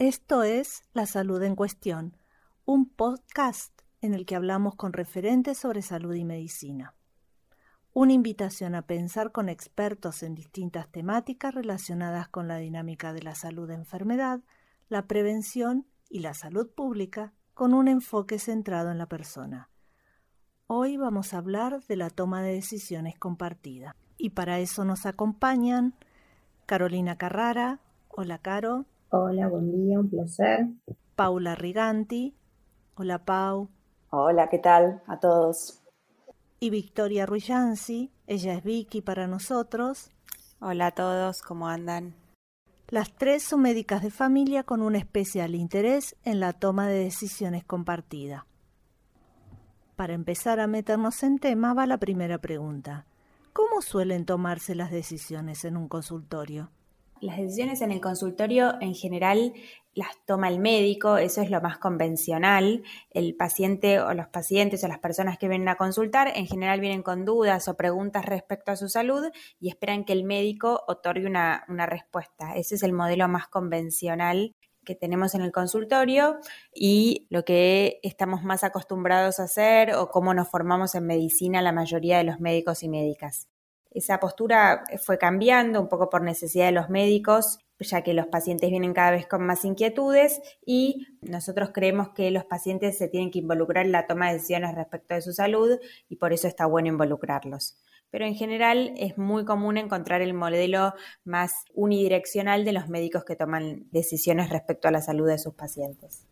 Esto es La Salud en Cuestión, un podcast en el que hablamos con referentes sobre salud y medicina. Una invitación a pensar con expertos en distintas temáticas relacionadas con la dinámica de la salud-enfermedad, la prevención y la salud pública con un enfoque centrado en la persona. Hoy vamos a hablar de la toma de decisiones compartida. Y para eso nos acompañan Carolina Carrara. Hola, Caro. Hola, buen día, un placer. Paula Riganti. Hola, Pau. Hola, ¿qué tal a todos? Y Victoria Ruyansi. Ella es Vicky para nosotros. Hola a todos, ¿cómo andan? Las tres son médicas de familia con un especial interés en la toma de decisiones compartida. Para empezar a meternos en tema va la primera pregunta. ¿Cómo suelen tomarse las decisiones en un consultorio? Las decisiones en el consultorio en general las toma el médico, eso es lo más convencional. El paciente o los pacientes o las personas que vienen a consultar en general vienen con dudas o preguntas respecto a su salud y esperan que el médico otorgue una, respuesta. Ese es el modelo más convencional que tenemos en el consultorio y lo que estamos más acostumbrados a hacer o cómo nos formamos en medicina la mayoría de los médicos y médicas. Esa postura fue cambiando un poco por necesidad de los médicos, ya que los pacientes vienen cada vez con más inquietudes y nosotros creemos que los pacientes se tienen que involucrar en la toma de decisiones respecto de su salud y por eso está bueno involucrarlos. Pero en general es muy común encontrar el modelo más unidireccional de los médicos que toman decisiones respecto a la salud de sus pacientes.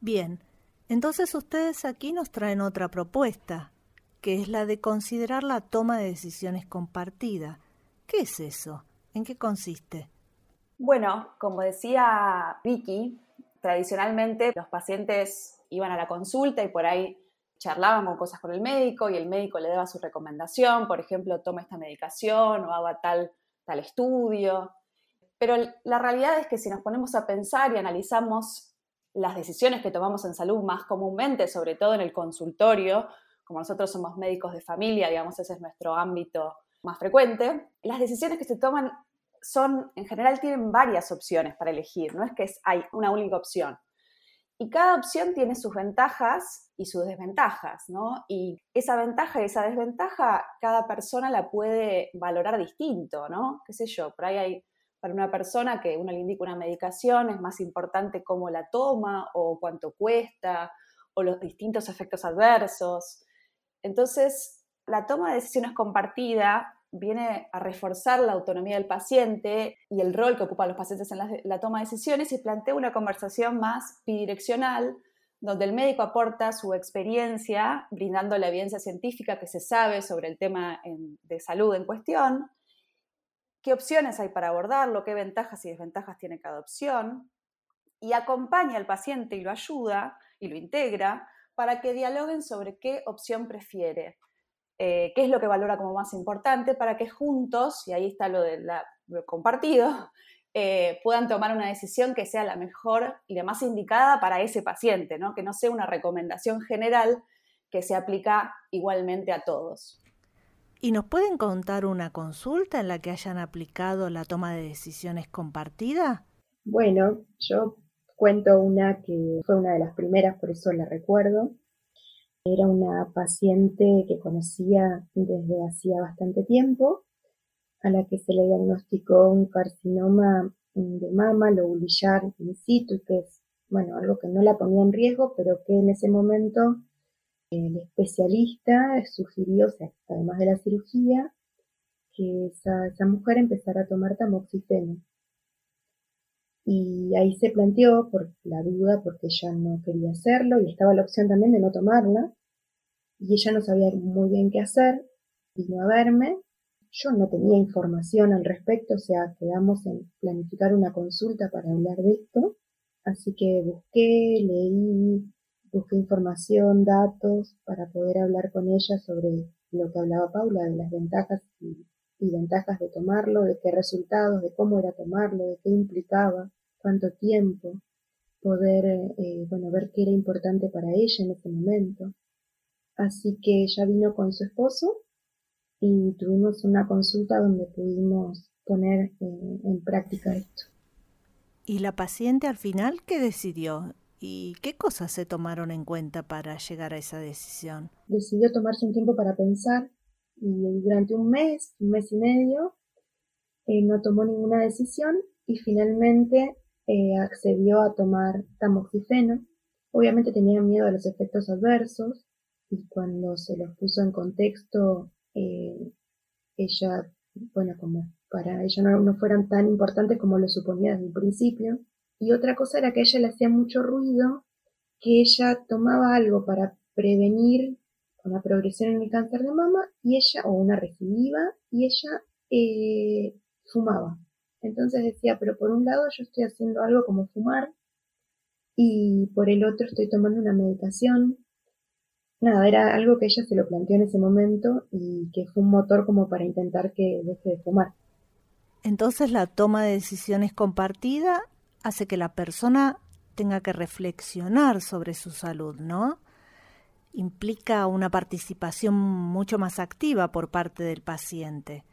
Bien, entonces ustedes aquí nos traen otra propuesta, que es la de considerar la toma de decisiones compartida. ¿Qué es eso? ¿En qué consiste? Bueno, como decía Vicky, tradicionalmente los pacientes iban a la consulta y por ahí charlaban cosas con el médico y el médico le daba su recomendación, por ejemplo, toma esta medicación o haga tal, tal estudio. Pero la realidad es que si nos ponemos a pensar y analizamos las decisiones que tomamos en salud más comúnmente, sobre todo en el consultorio, como nosotros somos médicos de familia, digamos, ese es nuestro ámbito más frecuente, las decisiones que se toman son, en general, tienen varias opciones para elegir, no es que hay una única opción. Y cada opción tiene sus ventajas y sus desventajas, ¿no? Y esa ventaja y esa desventaja, cada persona la puede valorar distinto, ¿no? ¿Qué sé yo? Por ahí hay para una persona que uno le indica una medicación, es más importante cómo la toma o cuánto cuesta o los distintos efectos adversos. Entonces, la toma de decisiones compartida viene a reforzar la autonomía del paciente y el rol que ocupan los pacientes en la, toma de decisiones y plantea una conversación más bidireccional, donde el médico aporta su experiencia, brindando la evidencia científica que se sabe sobre el tema de salud en cuestión, qué opciones hay para abordarlo, qué ventajas y desventajas tiene cada opción, y acompaña al paciente y lo ayuda y lo integra para que dialoguen sobre qué opción prefiere, eh, qué es lo que valora como más importante, para que juntos, y ahí está lo de la, compartido, eh, puedan tomar una decisión que sea la mejor y la más indicada para ese paciente, ¿no? que no sea una recomendación general que se aplica igualmente a todos. ¿Y nos pueden contar una consulta en la que hayan aplicado la toma de decisiones compartida? Bueno, yo cuento una que fue una de las primeras, por eso la recuerdo. Era una paciente que conocía desde hacía bastante tiempo, a la que se le diagnosticó un carcinoma de mama, lobulillar in situ, que es, bueno, algo que no la ponía en riesgo, pero que en ese momento el especialista sugirió, o sea, además de la cirugía, que esa, esa mujer empezara a tomar tamoxifeno. Y ahí se planteó por la duda, porque ella no quería hacerlo, y estaba la opción también de no tomarla, y ella no sabía muy bien qué hacer, vino a verme, yo no tenía información al respecto, o sea, quedamos en planificar una consulta para hablar de esto, así que busqué, leí, busqué información, datos, para poder hablar con ella sobre lo que hablaba Paula, de las ventajas y, y ventajas de tomarlo, de qué resultados, de cómo era tomarlo, de qué implicaba cuánto tiempo, poder, eh, bueno, ver qué era importante para ella en ese momento. Así que ella vino con su esposo y tuvimos una consulta donde pudimos poner eh, en práctica esto. ¿Y la paciente al final qué decidió? ¿Y qué cosas se tomaron en cuenta para llegar a esa decisión? Decidió tomarse un tiempo para pensar y durante un mes, un mes y medio, eh, no tomó ninguna decisión y finalmente eh, accedió a tomar tamoxifeno. Obviamente tenía miedo a los efectos adversos y cuando se los puso en contexto, eh, ella, bueno, como para ella no, no fueran tan importantes como lo suponía desde el principio, y otra cosa era que ella le hacía mucho ruido que ella tomaba algo para prevenir una progresión en el cáncer de mama y ella, o una recidiva, y ella eh, fumaba. Entonces decía, pero por un lado yo estoy haciendo algo como fumar y por el otro estoy tomando una medicación. Nada, era algo que ella se lo planteó en ese momento y que fue un motor como para intentar que deje de fumar. Entonces la toma de decisiones compartida hace que la persona tenga que reflexionar sobre su salud, ¿no? Implica una participación mucho más activa por parte del paciente.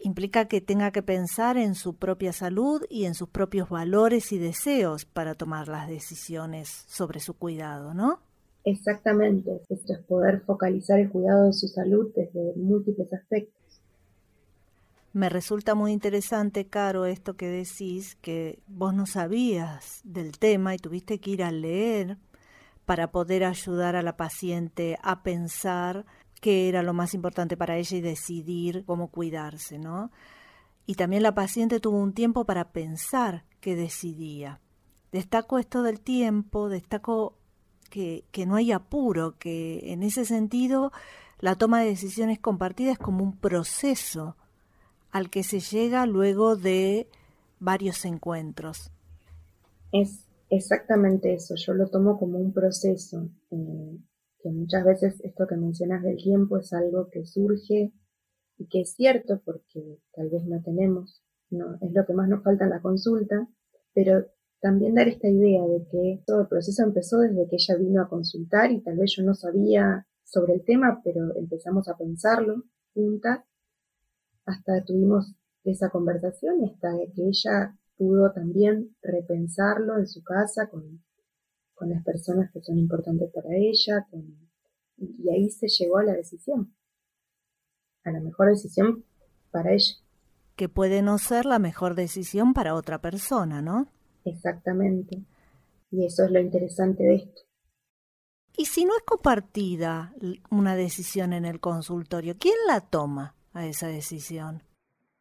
Implica que tenga que pensar en su propia salud y en sus propios valores y deseos para tomar las decisiones sobre su cuidado, ¿no? Exactamente, esto es poder focalizar el cuidado de su salud desde múltiples aspectos. Me resulta muy interesante, Caro, esto que decís, que vos no sabías del tema y tuviste que ir a leer para poder ayudar a la paciente a pensar qué era lo más importante para ella y decidir cómo cuidarse, ¿no? Y también la paciente tuvo un tiempo para pensar qué decidía. Destaco esto del tiempo, destaco que, que no hay apuro, que en ese sentido la toma de decisiones compartidas es como un proceso al que se llega luego de varios encuentros. Es exactamente eso, yo lo tomo como un proceso, eh, que muchas veces esto que mencionas del tiempo es algo que surge y que es cierto porque tal vez no tenemos, no, es lo que más nos falta en la consulta, pero también dar esta idea de que todo el proceso empezó desde que ella vino a consultar y tal vez yo no sabía sobre el tema, pero empezamos a pensarlo juntas hasta tuvimos esa conversación y hasta que ella pudo también repensarlo en su casa con, las personas que son importantes para ella, y ahí se llegó a la decisión, a la mejor decisión para ella. Que puede no ser la mejor decisión para otra persona, ¿no? Exactamente. Y eso es lo interesante de esto. Y si no es compartida una decisión en el consultorio, ¿quién la toma? a esa decisión?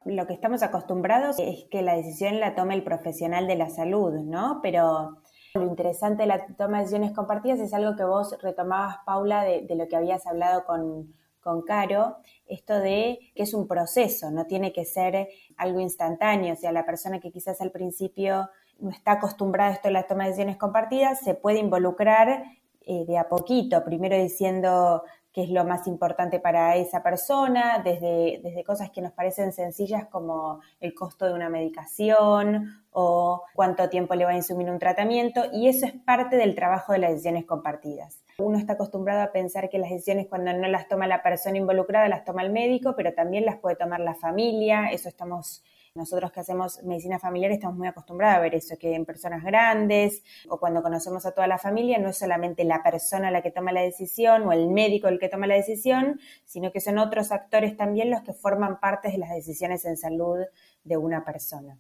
Lo que estamos acostumbrados es que la decisión la tome el profesional de la salud, ¿no? Pero lo interesante de la toma de decisiones compartidas es algo que vos retomabas, Paula, de, lo que habías hablado con, con Caro, esto de que es un proceso, no tiene que ser algo instantáneo, o sea, la persona que quizás al principio no está acostumbrada a esto de la toma de decisiones compartidas, se puede involucrar eh, de a poquito, primero diciendo, qué es lo más importante para esa persona, desde, desde cosas que nos parecen sencillas como el costo de una medicación o cuánto tiempo le va a insumir un tratamiento, y eso es parte del trabajo de las decisiones compartidas. Uno está acostumbrado a pensar que las decisiones cuando no las toma la persona involucrada las toma el médico, pero también las puede tomar la familia, eso estamos nosotros que hacemos medicina familiar estamos muy acostumbrados a ver eso, que en personas grandes o cuando conocemos a toda la familia no es solamente la persona la que toma la decisión o el médico el que toma la decisión, sino que son otros actores también los que forman parte de las decisiones en salud de una persona.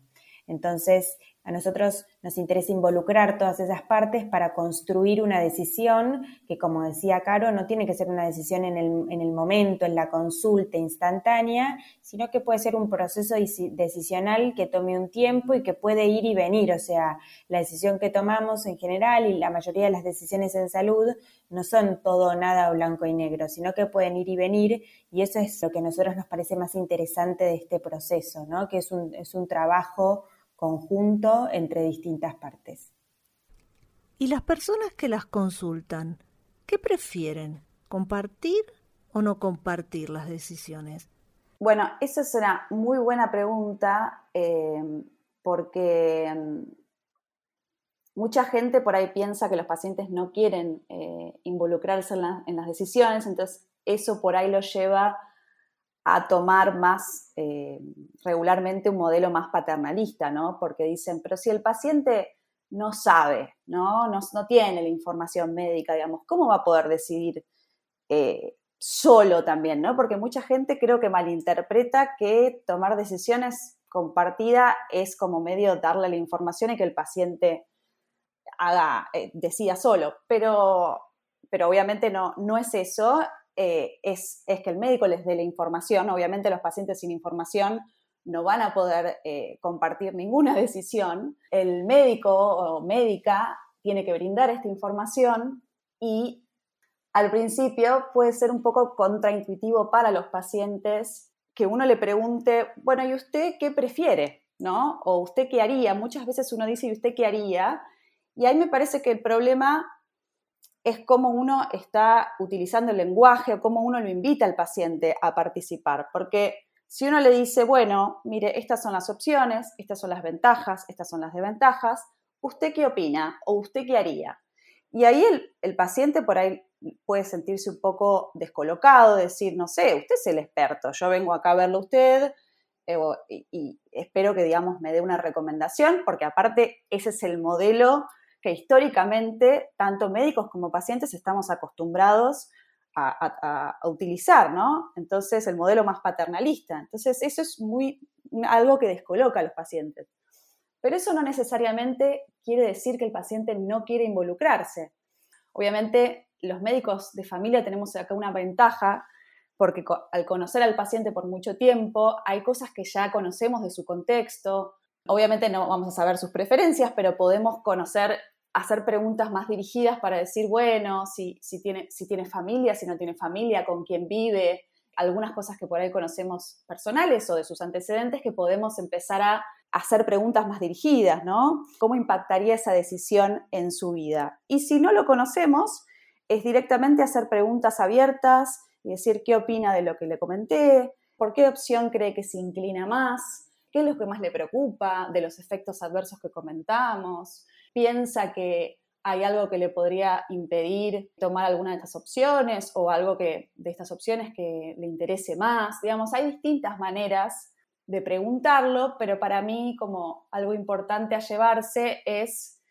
Entonces, a nosotros nos interesa involucrar todas esas partes para construir una decisión que, como decía Caro, no tiene que ser una decisión en el, momento, en la consulta instantánea, sino que puede ser un proceso decisional que tome un tiempo y que puede ir y venir. O sea, la decisión que tomamos en general y la mayoría de las decisiones en salud no son todo nada blanco y negro, sino que pueden ir y venir y eso es lo que a nosotros nos parece más interesante de este proceso, ¿no? que es un, es un trabajo conjunto entre distintas partes. ¿Y las personas que las consultan, qué prefieren? ¿Compartir o no compartir las decisiones? Bueno, esa es una muy buena pregunta eh, porque mm, mucha gente por ahí piensa que los pacientes no quieren eh, involucrarse en, en, las decisiones, entonces eso por ahí lo lleva a tomar más eh, regularmente un modelo más paternalista, ¿no? Porque dicen, pero si el paciente no sabe, ¿no? No, tiene la información médica, digamos, ¿cómo va a poder decidir eh, solo también, ¿no? Porque mucha gente creo que malinterpreta que tomar decisiones compartida es como medio darle la información y que el paciente haga, eh, decida solo, pero, pero obviamente no, no es eso, eh, es, es, que el médico les dé la información, obviamente los pacientes sin información no van a poder eh, compartir ninguna decisión, el médico o médica tiene que brindar esta información y al principio puede ser un poco contraintuitivo para los pacientes que uno le pregunte, bueno, ¿y usted qué prefiere? ¿No? O usted qué haría. Muchas veces uno dice, ¿y usted qué haría? Y ahí me parece que el problema es cómo uno está utilizando el lenguaje o cómo uno lo invita al paciente a participar. Porque si uno le dice, bueno, mire, estas son las opciones, estas son las ventajas, estas son las desventajas, ¿usted qué opina o usted qué haría? Y ahí el, paciente por ahí puede sentirse un poco descolocado, decir, no sé, usted es el experto, yo vengo acá a verlo a usted eh, y, espero que, digamos, me dé una recomendación, porque aparte ese es el modelo que históricamente tanto médicos como pacientes estamos acostumbrados a, utilizar, ¿no? Entonces, el modelo más paternalista. Entonces, eso es muy algo que descoloca a los pacientes. Pero eso no necesariamente quiere decir que el paciente no quiere involucrarse. Obviamente, los médicos de familia tenemos acá una ventaja porque al conocer al paciente por mucho tiempo, hay cosas que ya conocemos de su contexto. Obviamente no vamos a saber sus preferencias, pero podemos conocer, hacer preguntas más dirigidas para decir, bueno, si, tiene, si tiene familia, si no tiene familia, con quién vive, algunas cosas que por ahí conocemos personales o de sus antecedentes que podemos empezar a hacer preguntas más dirigidas, ¿no? ¿Cómo impactaría esa decisión en su vida? Y si no lo conocemos, es directamente hacer preguntas abiertas y decir qué opina de lo que le comenté, por qué opción cree que se inclina más, qué es lo que más le preocupa de los efectos adversos que comentamos, piensa que hay algo que le podría impedir tomar alguna de estas opciones o algo que, de estas opciones que le interese más. Digamos, hay distintas maneras de preguntarlo, pero para mí como algo importante a llevarse es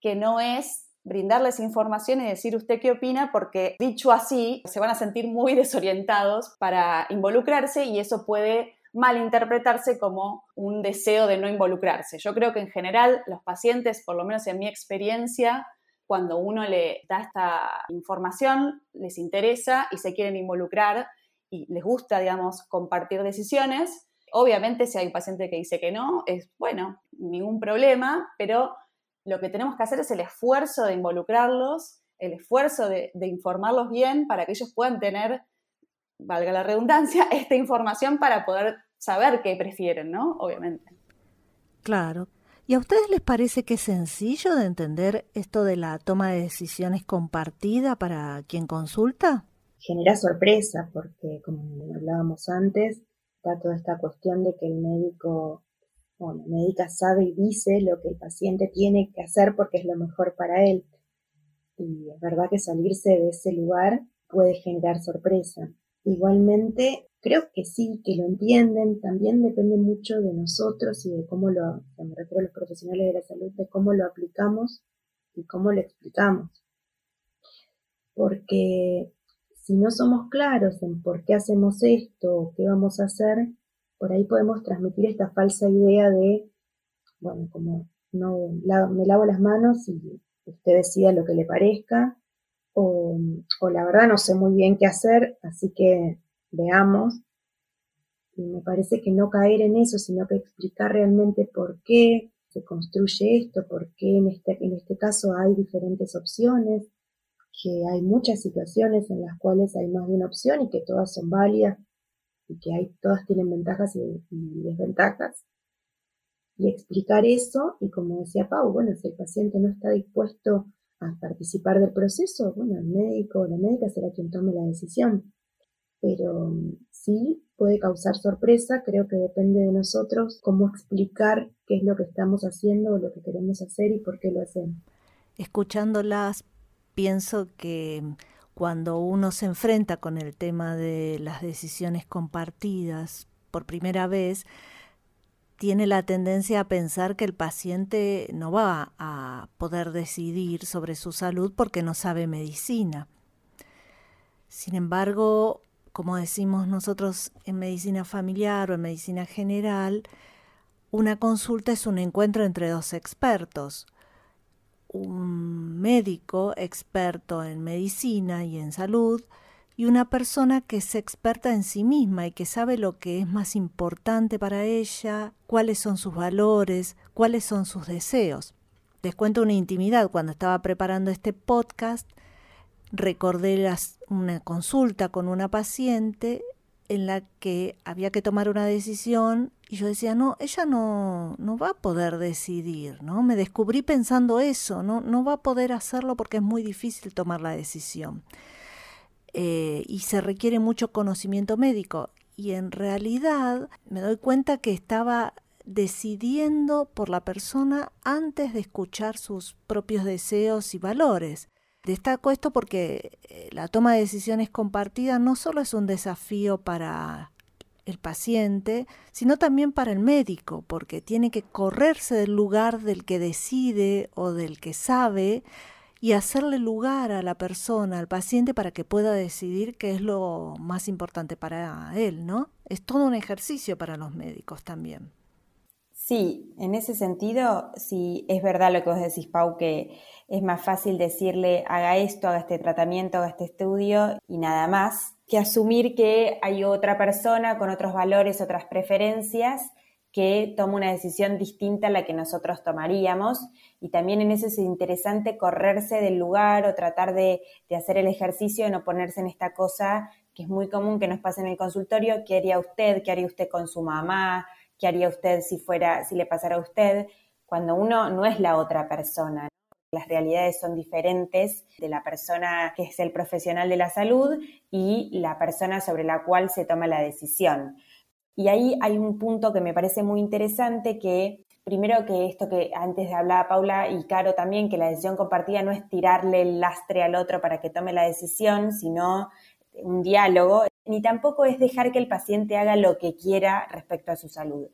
que no es brindarles información y decir usted qué opina, porque dicho así, se van a sentir muy desorientados para involucrarse y eso puede malinterpretarse como un deseo de no involucrarse. Yo creo que en general los pacientes, por lo menos en mi experiencia, cuando uno le da esta información, les interesa y se quieren involucrar y les gusta, digamos, compartir decisiones. Obviamente, si hay un paciente que dice que no, es bueno, ningún problema, pero lo que tenemos que hacer es el esfuerzo de involucrarlos, el esfuerzo de, informarlos bien para que ellos puedan tener, valga la redundancia, esta información para poder saber qué prefieren, ¿no? Obviamente. Claro. ¿Y a ustedes les parece que es sencillo de entender esto de la toma de decisiones compartida para quien consulta? Genera sorpresa porque, como hablábamos antes, está toda esta cuestión de que el médico bueno, la médica sabe y dice lo que el paciente tiene que hacer porque es lo mejor para él. Y es verdad que salirse de ese lugar puede generar sorpresa. Igualmente, creo que sí, que lo entienden, también depende mucho de nosotros y de cómo lo, me refiero a los profesionales de la salud, de cómo lo aplicamos y cómo lo explicamos. Porque si no somos claros en por qué hacemos esto o qué vamos a hacer, por ahí podemos transmitir esta falsa idea de, bueno, como no me lavo las manos y usted decida lo que le parezca, o, o la verdad no sé muy bien qué hacer, así que veamos. Y me parece que no caer en eso, sino que explicar realmente por qué se construye esto, por qué en este, en este caso hay diferentes opciones, que hay muchas situaciones en las cuales hay más de una opción y que todas son válidas y que hay, todas tienen ventajas y, desventajas. Y explicar eso, y como decía Pau, bueno, si el paciente no está dispuesto a participar del proceso, bueno, el médico o la médica será quien tome la decisión. Pero mm, sí puede causar sorpresa, creo que depende de nosotros cómo explicar qué es lo que estamos haciendo o lo que queremos hacer y por qué lo hacemos. Escuchándolas, pienso que cuando uno se enfrenta con el tema de las decisiones compartidas por primera vez, tiene la tendencia a pensar que el paciente no va a poder decidir sobre su salud porque no sabe medicina. Sin embargo, como decimos nosotros en medicina familiar o en medicina general, una consulta es un encuentro entre dos expertos. Un médico experto en medicina y en salud y una persona que es experta en sí misma y que sabe lo que es más importante para ella, cuáles son sus valores, cuáles son sus deseos. Les cuento una intimidad. Cuando estaba preparando este podcast, recordé una consulta con una paciente en la que había que tomar una decisión y yo decía, no, ella no, no va a poder decidir, ¿no? Me descubrí pensando eso, no, no va a poder hacerlo porque es muy difícil tomar la decisión. Eh, y se requiere mucho conocimiento médico. Y en realidad me doy cuenta que estaba decidiendo por la persona antes de escuchar sus propios deseos y valores. Destaco esto porque eh, la toma de decisiones compartida no solo es un desafío para el paciente, sino también para el médico, porque tiene que correrse del lugar del que decide o del que sabe y hacerle lugar a la persona, al paciente, para que pueda decidir qué es lo más importante para él, ¿no? Es todo un ejercicio para los médicos también. Sí, en ese sentido, sí, es verdad lo que vos decís, Pau, que es más fácil decirle haga esto, haga este tratamiento, haga este estudio y nada más, que asumir que hay otra persona con otros valores, otras preferencias que toma una decisión distinta a la que nosotros tomaríamos. Y también en eso es interesante correrse del lugar o tratar de, hacer el ejercicio de no ponerse en esta cosa que es muy común que nos pase en el consultorio, ¿qué haría usted? ¿Qué haría usted con su mamá? ¿Qué haría usted si fuera, si le pasara a usted? Cuando uno no es la otra persona. Las realidades son diferentes de la persona que es el profesional de la salud y la persona sobre la cual se toma la decisión. Y ahí hay un punto que me parece muy interesante que primero que esto que antes hablaba Paula y Caro también, que la decisión compartida no es tirarle el lastre al otro para que tome la decisión, sino un diálogo ni tampoco es dejar que el paciente haga lo que quiera respecto a su salud.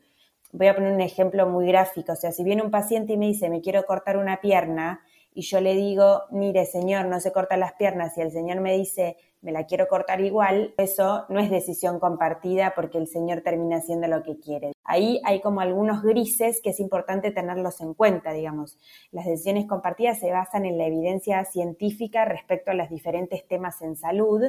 Voy a poner un ejemplo muy gráfico, o sea, si viene un paciente y me dice, me quiero cortar una pierna, y yo le digo, mire, señor, no se cortan las piernas, y el señor me dice, me la quiero cortar igual, eso no es decisión compartida porque el señor termina haciendo lo que quiere. Ahí hay como algunos grises que es importante tenerlos en cuenta, digamos. Las decisiones compartidas se basan en la evidencia científica respecto a los diferentes temas en salud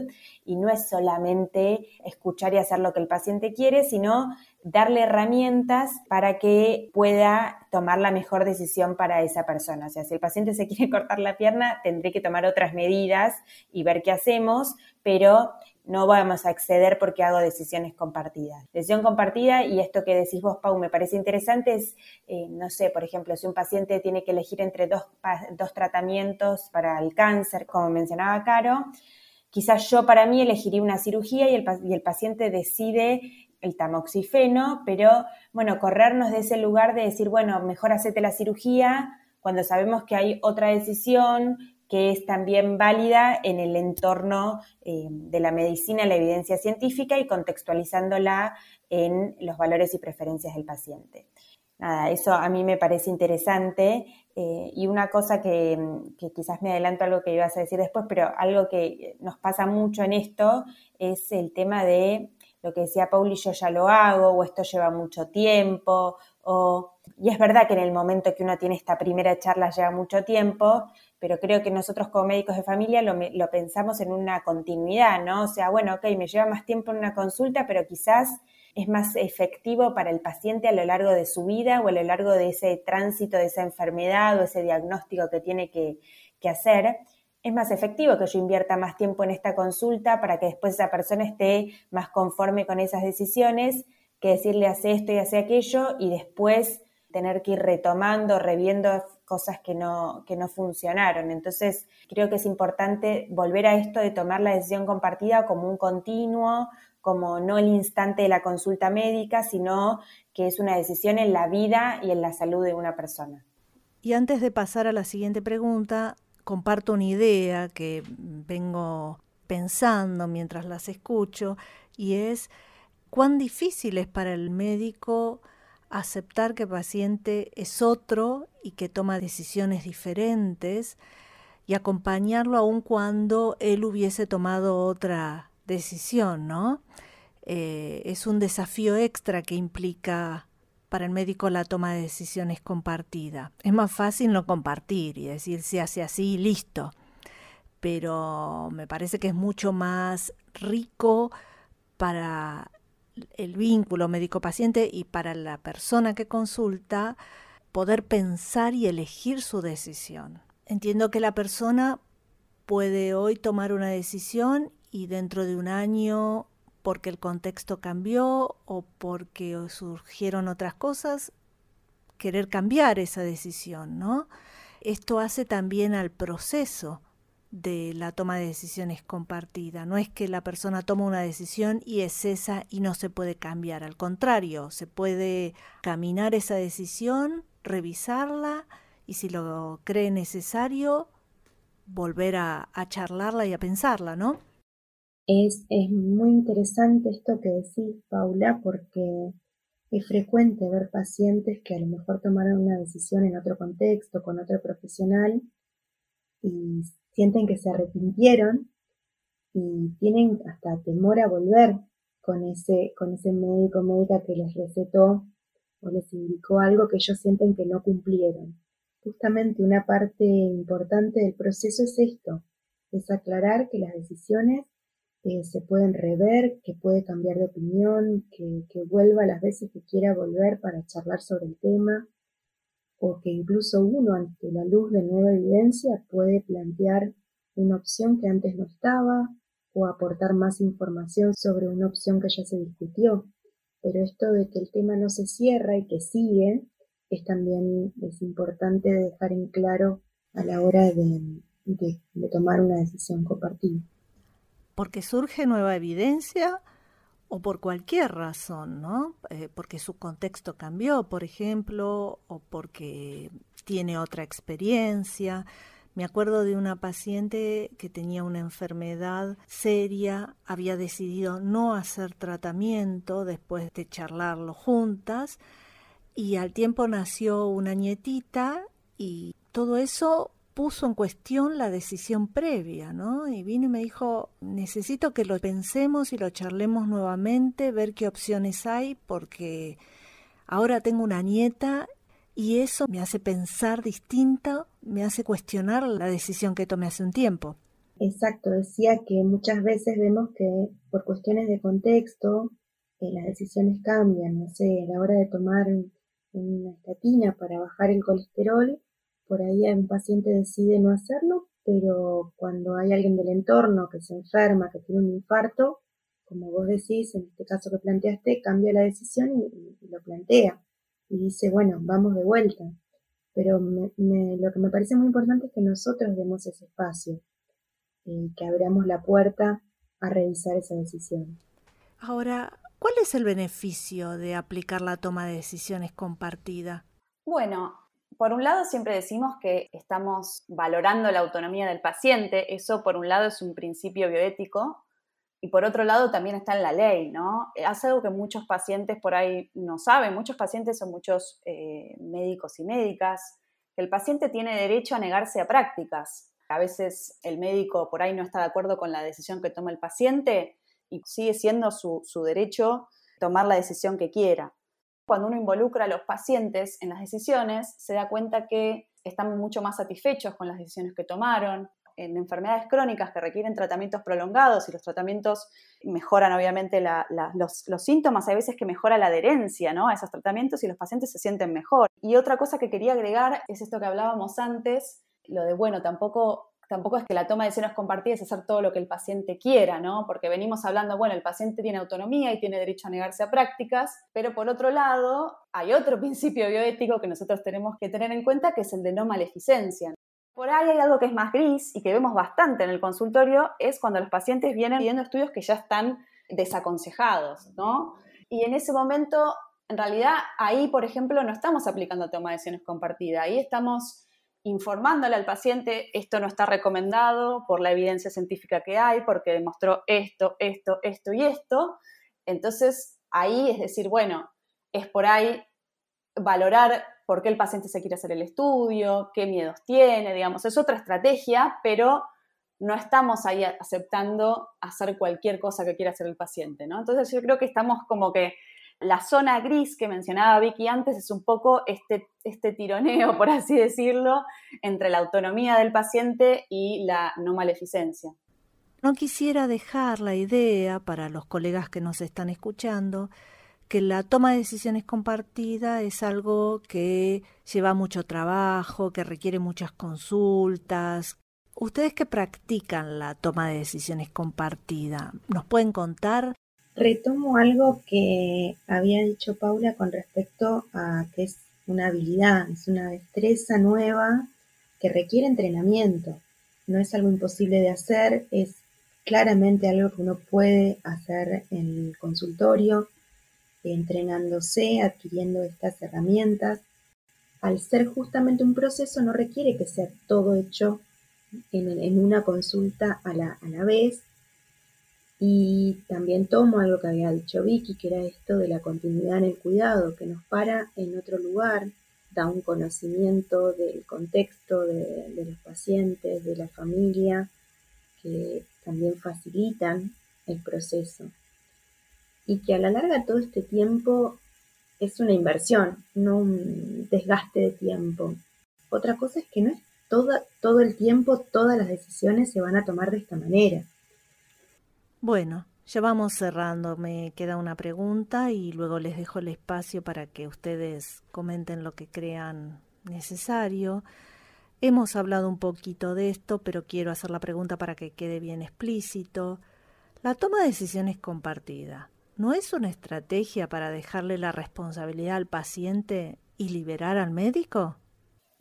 y no es solamente escuchar y hacer lo que el paciente quiere, sino darle herramientas para que pueda tomar la mejor decisión para esa persona. O sea, si el paciente se quiere cortar la pierna, tendré que tomar otras medidas y ver qué hacemos, pero no vamos a acceder porque hago decisiones compartidas. Decisión compartida, y esto que decís vos, Pau, me parece interesante, es, eh, no sé, por ejemplo, si un paciente tiene que elegir entre dos, dos tratamientos para el cáncer, como mencionaba Caro, quizás yo para mí elegiría una cirugía y el, y el paciente decide el tamoxifeno, pero bueno, corrernos de ese lugar de decir, bueno, mejor hacete la cirugía cuando sabemos que hay otra decisión que es también válida en el entorno eh, de la medicina, la evidencia científica y contextualizándola en los valores y preferencias del paciente. Nada, eso a mí me parece interesante eh, y una cosa que, que, quizás me adelanto algo que ibas a decir después, pero algo que nos pasa mucho en esto es el tema de lo que decía Pauli, yo ya lo hago, o esto lleva mucho tiempo, o... Y es verdad que en el momento que uno tiene esta primera charla lleva mucho tiempo, pero creo que nosotros como médicos de familia lo, pensamos en una continuidad, ¿no? O sea, bueno, ok, me lleva más tiempo en una consulta, pero quizás es más efectivo para el paciente a lo largo de su vida o a lo largo de ese tránsito de esa enfermedad o ese diagnóstico que tiene que hacer es más efectivo que yo invierta más tiempo en esta consulta para que después esa persona esté más conforme con esas decisiones que decirle hace esto y hace aquello y después tener que ir retomando, reviendo cosas que no, que no funcionaron. Entonces, creo que es importante volver a esto de tomar la decisión compartida como un continuo, como no el instante de la consulta médica, sino que es una decisión en la vida y en la salud de una persona. Y antes de pasar a la siguiente pregunta, comparto una idea que vengo pensando mientras las escucho y es cuán difícil es para el médico aceptar que el paciente es otro y que toma decisiones diferentes y acompañarlo aun cuando él hubiese tomado otra decisión, ¿no? Eh, es un desafío extra que implica para el médico la toma de decisiones compartida. Es más fácil no compartir y decir se hace así listo, pero me parece que es mucho más rico para el vínculo médico-paciente y para la persona que consulta poder pensar y elegir su decisión. Entiendo que la persona puede hoy tomar una decisión y dentro de un año, porque el contexto cambió o porque surgieron otras cosas, querer cambiar esa decisión, ¿no? Esto hace también al proceso de la toma de decisiones compartida. No es que la persona toma una decisión y es esa y no se puede cambiar. Al contrario, se puede caminar esa decisión, revisarla y si lo cree necesario, volver a, charlarla y a pensarla, ¿no? Es, es muy interesante esto que decís, Paula, porque es frecuente ver pacientes que a lo mejor tomaron una decisión en otro contexto, con otro profesional, y sienten que se arrepintieron y tienen hasta temor a volver con ese, con ese médico médica que les recetó o les indicó algo que ellos sienten que no cumplieron. Justamente una parte importante del proceso es esto, es aclarar que las decisiones eh, se pueden rever, que puede cambiar de opinión, que, que vuelva las veces que quiera volver para charlar sobre el tema, o que incluso uno ante la luz de nueva evidencia puede plantear una opción que antes no estaba o aportar más información sobre una opción que ya se discutió. Pero esto de que el tema no se cierra y que sigue es también es importante dejar en claro a la hora de, de tomar una decisión compartida. Porque surge nueva evidencia o por cualquier razón, ¿no? Eh, porque su contexto cambió, por ejemplo, o porque tiene otra experiencia. Me acuerdo de una paciente que tenía una enfermedad seria, había decidido no hacer tratamiento después de charlarlo juntas y al tiempo nació una nietita y todo eso puso en cuestión la decisión previa, ¿no? Y vino y me dijo, necesito que lo pensemos y lo charlemos nuevamente, ver qué opciones hay, porque ahora tengo una nieta y eso me hace pensar distinto, me hace cuestionar la decisión que tomé hace un tiempo. Exacto, decía que muchas veces vemos que por cuestiones de contexto eh, las decisiones cambian, no sé, a la hora de tomar una estatina para bajar el colesterol, por ahí un paciente decide no hacerlo, pero cuando hay alguien del entorno que se enferma, que tiene un infarto, como vos decís, en este caso que planteaste, cambia la decisión y, lo plantea y dice, bueno, vamos de vuelta. Pero lo que me parece muy importante es que nosotros demos ese espacio, y que abramos la puerta a revisar esa decisión. Ahora, ¿cuál es el beneficio de aplicar la toma de decisiones compartida? Bueno, por un lado, siempre decimos que estamos valorando la autonomía del paciente, eso por un lado es un principio bioético, y por otro lado también está en la ley, ¿no? Hace algo que muchos pacientes por ahí no saben, muchos pacientes o muchos eh, médicos y médicas, que el paciente tiene derecho a negarse a prácticas. A veces el médico por ahí no está de acuerdo con la decisión que toma el paciente y sigue siendo su, su derecho tomar la decisión que quiera cuando uno involucra a los pacientes en las decisiones, se da cuenta que están mucho más satisfechos con las decisiones que tomaron. En enfermedades crónicas que requieren tratamientos prolongados y los tratamientos mejoran obviamente los, síntomas, hay veces que mejora la adherencia a esos tratamientos y los pacientes se sienten mejor. Y otra cosa que quería agregar es esto que hablábamos antes, lo de, bueno, tampoco tampoco es que la toma de decisiones compartidas es hacer todo lo que el paciente quiera, ¿no? Porque venimos hablando, bueno, el paciente tiene autonomía y tiene derecho a negarse a prácticas, pero por otro lado, hay otro principio bioético que nosotros tenemos que tener en cuenta, que es el de no maleficencia. Por ahí hay algo que es más gris y que vemos bastante en el consultorio, es cuando los pacientes vienen pidiendo estudios que ya están desaconsejados, ¿no? Y en ese momento, en realidad, ahí, por ejemplo, no estamos aplicando toma de decisiones compartida, ahí estamos informándole al paciente, esto no está recomendado por la evidencia científica que hay, porque demostró esto, esto, esto y esto. Entonces, ahí es decir, bueno, es por ahí valorar por qué el paciente se quiere hacer el estudio, qué miedos tiene, digamos, es otra estrategia, pero no estamos ahí aceptando hacer cualquier cosa que quiera hacer el paciente, ¿no? Entonces yo creo que estamos como que la zona gris que mencionaba Vicky antes es un poco este, este tironeo, por así decirlo, entre la autonomía del paciente y la no maleficencia. No quisiera dejar la idea para los colegas que nos están escuchando que la toma de decisiones compartida es algo que lleva mucho trabajo, que requiere muchas consultas, Ustedes que practican la toma de decisiones compartida, ¿nos pueden contar? Retomo algo que había dicho Paula con respecto a que es una habilidad, es una destreza nueva que requiere entrenamiento. No es algo imposible de hacer, es claramente algo que uno puede hacer en el consultorio, entrenándose, adquiriendo estas herramientas. Al ser justamente un proceso no requiere que sea todo hecho en, una consulta a la, a la vez. Y también tomo algo que había dicho Vicky, que era esto de la continuidad en el cuidado, que nos para en otro lugar, da un conocimiento del contexto de, los pacientes, de la familia, que también facilitan el proceso. Y que a la larga todo este tiempo es una inversión, no un desgaste de tiempo. Otra cosa es que no es todo el tiempo todas las decisiones se van a tomar de esta manera. Bueno, ya vamos cerrando. Me queda una pregunta y luego les dejo el espacio para que ustedes comenten lo que crean necesario. Hemos hablado un poquito de esto, pero quiero hacer la pregunta para que quede bien explícito. La toma de decisiones compartida, ¿no es una estrategia para dejarle la responsabilidad al paciente y liberar al médico?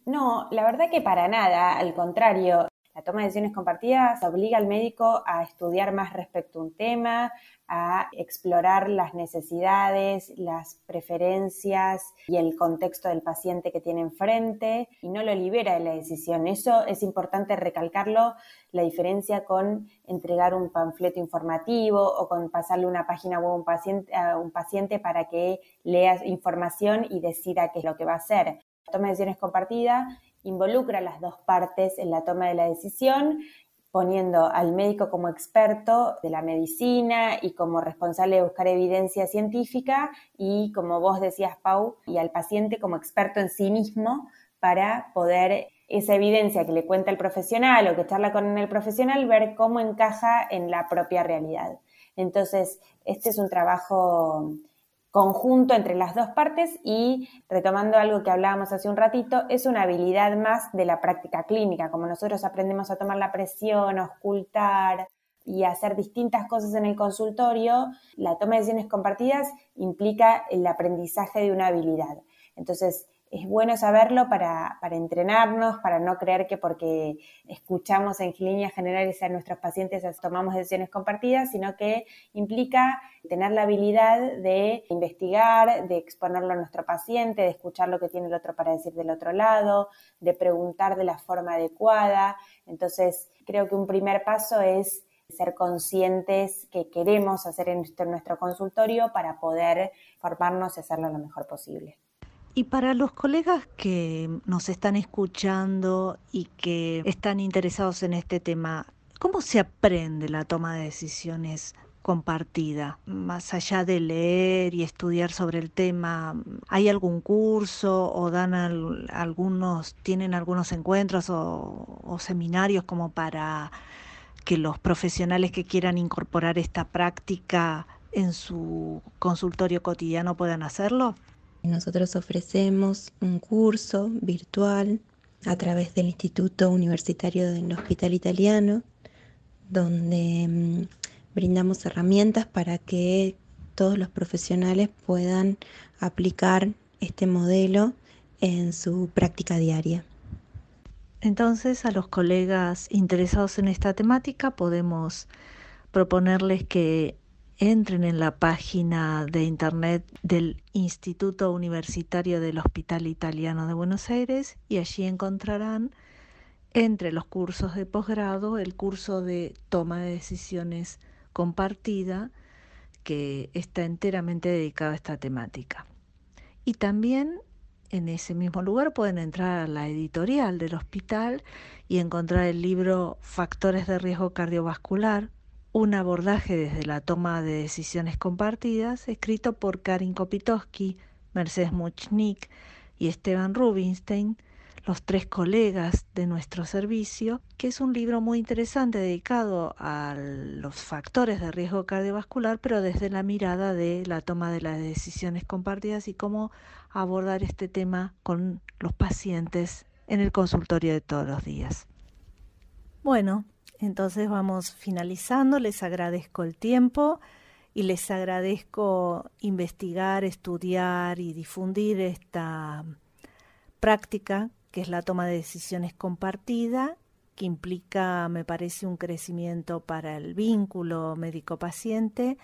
No, la verdad que para nada, al contrario, la toma de decisiones compartidas obliga al médico a estudiar más respecto a un tema, a explorar las necesidades, las preferencias y el contexto del paciente que tiene enfrente y no lo libera de la decisión. Eso es importante recalcarlo, la diferencia con entregar un panfleto informativo o con pasarle una página web a un paciente, para que lea información y decida qué es lo que va a hacer. La toma de decisiones compartida involucra a las dos partes en la toma de la decisión, poniendo al médico como experto de la medicina y como responsable de buscar evidencia científica y, como vos decías, Pau, y al paciente como experto en sí mismo para poder esa evidencia que le cuenta el profesional o que charla con el profesional, ver cómo encaja en la propia realidad. Entonces, este es un trabajo conjunto entre las dos partes y, retomando algo que hablábamos hace un ratito, es una habilidad más de la práctica clínica, como nosotros aprendemos a tomar la presión, a ocultar y a hacer distintas cosas en el consultorio, la toma de decisiones compartidas implica el aprendizaje de una habilidad. Entonces, es bueno saberlo para, entrenarnos, para no creer que porque escuchamos en líneas generales a nuestros pacientes tomamos decisiones compartidas, sino que implica tener la habilidad de investigar, de exponerlo a nuestro paciente, de escuchar lo que tiene el otro para decir del otro lado, de preguntar de la forma adecuada. Entonces, creo que un primer paso es ser conscientes que queremos hacer en nuestro consultorio para poder formarnos y hacerlo lo mejor posible. Y para los colegas que nos están escuchando y que están interesados en este tema, ¿cómo se aprende la toma de decisiones compartida? Más allá de leer y estudiar sobre el tema, ¿hay algún curso o dan algunos, tienen algunos encuentros o, o seminarios como para que los profesionales que quieran incorporar esta práctica en su consultorio cotidiano puedan hacerlo? Nosotros ofrecemos un curso virtual a través del Instituto Universitario del Hospital Italiano, donde mm, brindamos herramientas para que todos los profesionales puedan aplicar este modelo en su práctica diaria. Entonces, a los colegas interesados en esta temática podemos proponerles que entren en la página de internet del Instituto Universitario del Hospital Italiano de Buenos Aires y allí encontrarán entre los cursos de posgrado el curso de toma de decisiones compartida que está enteramente dedicado a esta temática. Y también en ese mismo lugar pueden entrar a la editorial del hospital y encontrar el libro Factores de riesgo cardiovascular, un abordaje desde la toma de decisiones compartidas, escrito por Karin Kopitowski, Mercedes Muchnik y Esteban Rubinstein, los tres colegas de nuestro servicio, que es un libro muy interesante dedicado a los factores de riesgo cardiovascular, pero desde la mirada de la toma de las decisiones compartidas y cómo abordar este tema con los pacientes en el consultorio de todos los días. Bueno, entonces vamos finalizando, les agradezco el tiempo y les agradezco investigar, estudiar y difundir esta práctica que es la toma de decisiones compartida, que implica, me parece, un crecimiento para el vínculo médico-paciente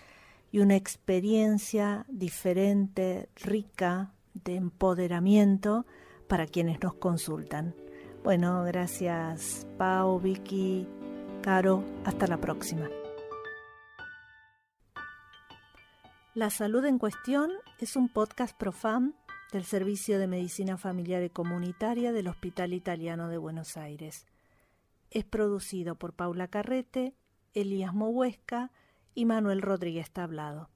y una experiencia diferente, rica, de empoderamiento para quienes nos consultan. Bueno, gracias Pau, Vicky, Caro, hasta la próxima. La salud en cuestión es un podcast Profam del Servicio de Medicina Familiar y Comunitaria del Hospital Italiano de Buenos Aires. Es producido por Paula Carrete, Elías Mohuesca y Manuel Rodríguez Tablado.